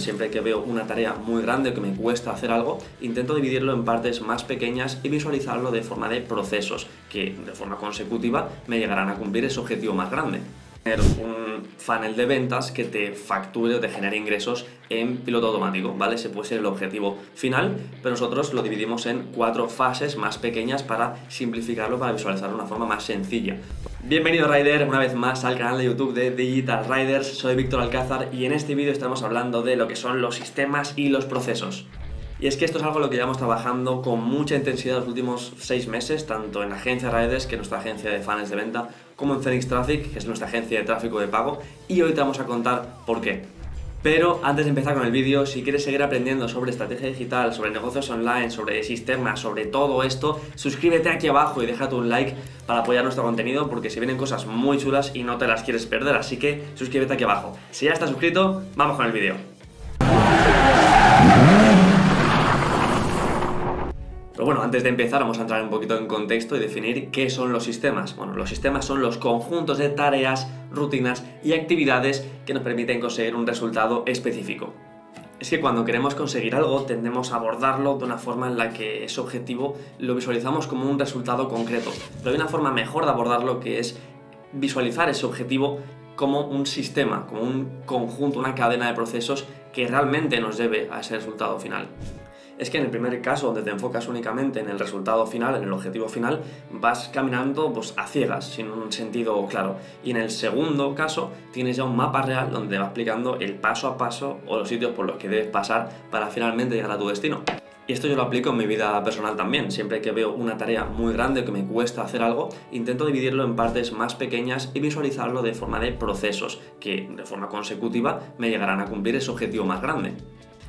siempre que veo una tarea muy grande que me cuesta hacer algo, intento dividirlo en partes más pequeñas y visualizarlo de forma de procesos que de forma consecutiva me llegarán a cumplir ese objetivo más grande tener un funnel de ventas que te facture o te genere ingresos en piloto automático, ¿vale? Ese puede ser el objetivo final, pero nosotros lo dividimos en cuatro fases más pequeñas para simplificarlo, para visualizarlo de una forma más sencilla. Bienvenido Rider una vez más al canal de YouTube de Digital Riders, soy Víctor Alcázar y en este vídeo estamos hablando de lo que son los sistemas y los procesos. Y es que esto es algo lo que llevamos trabajando con mucha intensidad los últimos seis meses, tanto en la agencia Riders, que es nuestra agencia de fans de venta, como en Phoenix Traffic, que es nuestra agencia de tráfico de pago, y hoy te vamos a contar por qué. Pero antes de empezar con el vídeo, si quieres seguir aprendiendo sobre estrategia digital, sobre negocios online, sobre sistemas, sobre todo esto, suscríbete aquí abajo y déjate un like para apoyar nuestro contenido porque se vienen cosas muy chulas y no te las quieres perder, así que suscríbete aquí abajo. Si ya estás suscrito, vamos con el vídeo. Pero bueno, antes de empezar vamos a entrar un poquito en contexto y definir qué son los sistemas. Bueno, los sistemas son los conjuntos de tareas, rutinas y actividades que nos permiten conseguir un resultado específico. Es que cuando queremos conseguir algo tendemos a abordarlo de una forma en la que ese objetivo lo visualizamos como un resultado concreto. Pero hay una forma mejor de abordarlo que es visualizar ese objetivo como un sistema, como un conjunto, una cadena de procesos que realmente nos lleve a ese resultado final es que en el primer caso, donde te enfocas únicamente en el resultado final, en el objetivo final, vas caminando pues, a ciegas, sin un sentido claro. Y en el segundo caso, tienes ya un mapa real donde te va explicando el paso a paso o los sitios por los que debes pasar para finalmente llegar a tu destino. Y esto yo lo aplico en mi vida personal también. Siempre que veo una tarea muy grande que me cuesta hacer algo, intento dividirlo en partes más pequeñas y visualizarlo de forma de procesos que de forma consecutiva me llegarán a cumplir ese objetivo más grande.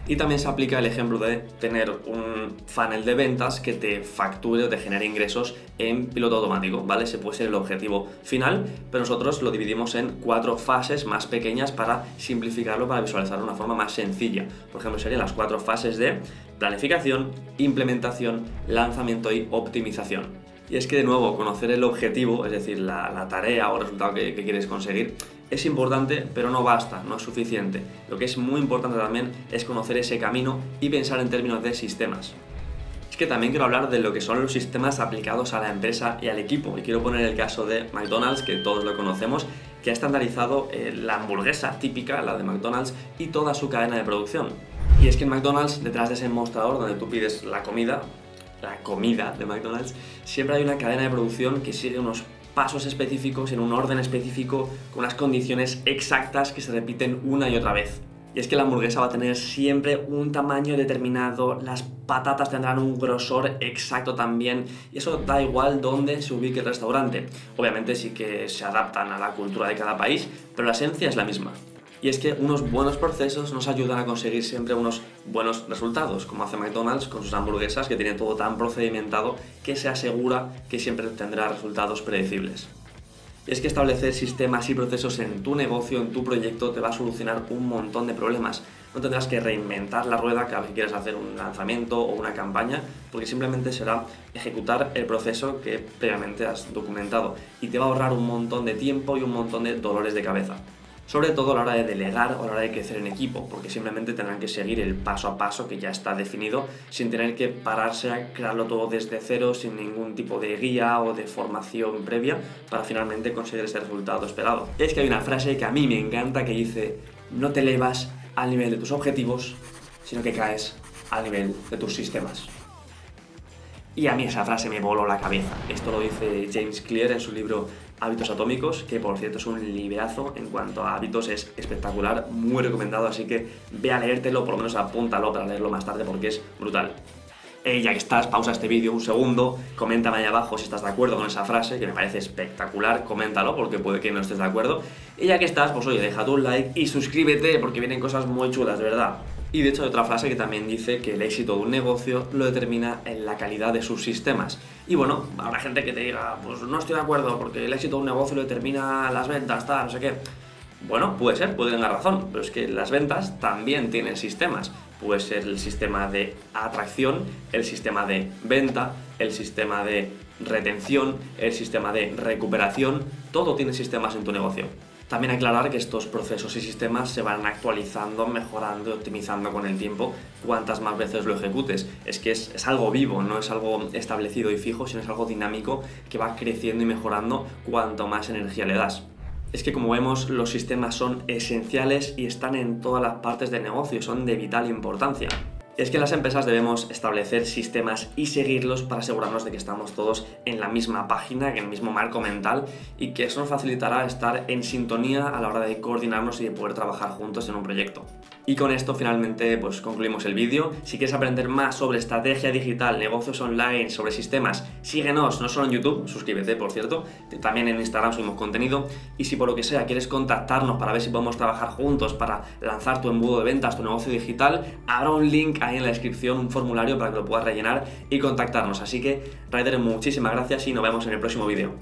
Y también se aplica el ejemplo de tener un funnel de ventas que te facture o te genere ingresos en piloto automático, ¿vale? Ese puede ser el objetivo final, pero nosotros lo dividimos en cuatro fases más pequeñas para simplificarlo, para visualizarlo de una forma más sencilla. Por ejemplo, serían las cuatro fases de planificación, implementación, lanzamiento y optimización. Y es que de nuevo, conocer el objetivo, es decir, la, tarea o resultado que, quieres conseguir, es importante, pero no basta, no es suficiente. Lo que es muy importante también es conocer ese camino y pensar en términos de sistemas. Es que también quiero hablar de lo que son los sistemas aplicados a la empresa y al equipo. Y quiero poner el caso de McDonald's, que todos lo conocemos, que ha estandarizado eh, la hamburguesa típica, la de McDonald's, y toda su cadena de producción. Y es que en McDonald's, detrás de ese mostrador donde tú pides la comida, la comida de McDonald's, siempre hay una cadena de producción que sigue unos pasos específicos en un orden específico con unas condiciones exactas que se repiten una y otra vez. Y es que la hamburguesa va a tener siempre un tamaño determinado, las patatas tendrán un grosor exacto también, y eso da igual dónde se ubique el restaurante. Obviamente sí que se adaptan a la cultura de cada país, pero la esencia es la misma. Y es que unos buenos procesos nos ayudan a conseguir siempre unos buenos resultados, como hace McDonald's con sus hamburguesas, que tienen todo tan procedimentado que se asegura que siempre tendrá resultados predecibles. Y es que establecer sistemas y procesos en tu negocio, en tu proyecto, te va a solucionar un montón de problemas. No tendrás que reinventar la rueda cada vez que quieras hacer un lanzamiento o una campaña, porque simplemente será ejecutar el proceso que previamente has documentado y te va a ahorrar un montón de tiempo y un montón de dolores de cabeza sobre todo a la hora de delegar o a la hora de crecer en equipo, porque simplemente tendrán que seguir el paso a paso que ya está definido sin tener que pararse a crearlo todo desde cero, sin ningún tipo de guía o de formación previa para finalmente conseguir ese resultado esperado. Es que hay una frase que a mí me encanta que dice, no te elevas al nivel de tus objetivos, sino que caes al nivel de tus sistemas. Y a mí esa frase me voló la cabeza. Esto lo dice James Clear en su libro Hábitos Atómicos, que por cierto es un liberazo en cuanto a hábitos, es espectacular, muy recomendado, así que ve a leértelo, por lo menos apúntalo para leerlo más tarde porque es brutal. Eh, ya que estás, pausa este vídeo un segundo, coméntame ahí abajo si estás de acuerdo con esa frase, que me parece espectacular, coméntalo porque puede que no estés de acuerdo. Y ya que estás, pues oye, deja tu like y suscríbete porque vienen cosas muy chulas, de verdad. Y de hecho hay otra frase que también dice que el éxito de un negocio lo determina en la calidad de sus sistemas. Y bueno, habrá gente que te diga, pues no estoy de acuerdo porque el éxito de un negocio lo determina las ventas, tal, no sé qué. Bueno, puede ser, puede tener razón, pero es que las ventas también tienen sistemas. Puede ser el sistema de atracción, el sistema de venta, el sistema de retención, el sistema de recuperación, todo tiene sistemas en tu negocio. También aclarar que estos procesos y sistemas se van actualizando, mejorando y optimizando con el tiempo cuantas más veces lo ejecutes. Es que es, es, algo vivo, no es algo establecido y fijo, sino es algo dinámico que va creciendo y mejorando cuanto más energía le das. Es que como vemos los sistemas son esenciales y están en todas las partes del negocio, son de vital importancia es que las empresas debemos establecer sistemas y seguirlos para asegurarnos de que estamos todos en la misma página, en el mismo marco mental y que eso nos facilitará estar en sintonía a la hora de coordinarnos y de poder trabajar juntos en un proyecto. Y con esto finalmente pues concluimos el vídeo. Si quieres aprender más sobre estrategia digital, negocios online, sobre sistemas, síguenos no solo en YouTube, suscríbete por cierto, también en Instagram subimos contenido y si por lo que sea quieres contactarnos para ver si podemos trabajar juntos para lanzar tu embudo de ventas, tu negocio digital, habrá un link ahí en la descripción un formulario para que lo puedas rellenar y contactarnos. Así que, Ryder, muchísimas gracias y nos vemos en el próximo vídeo.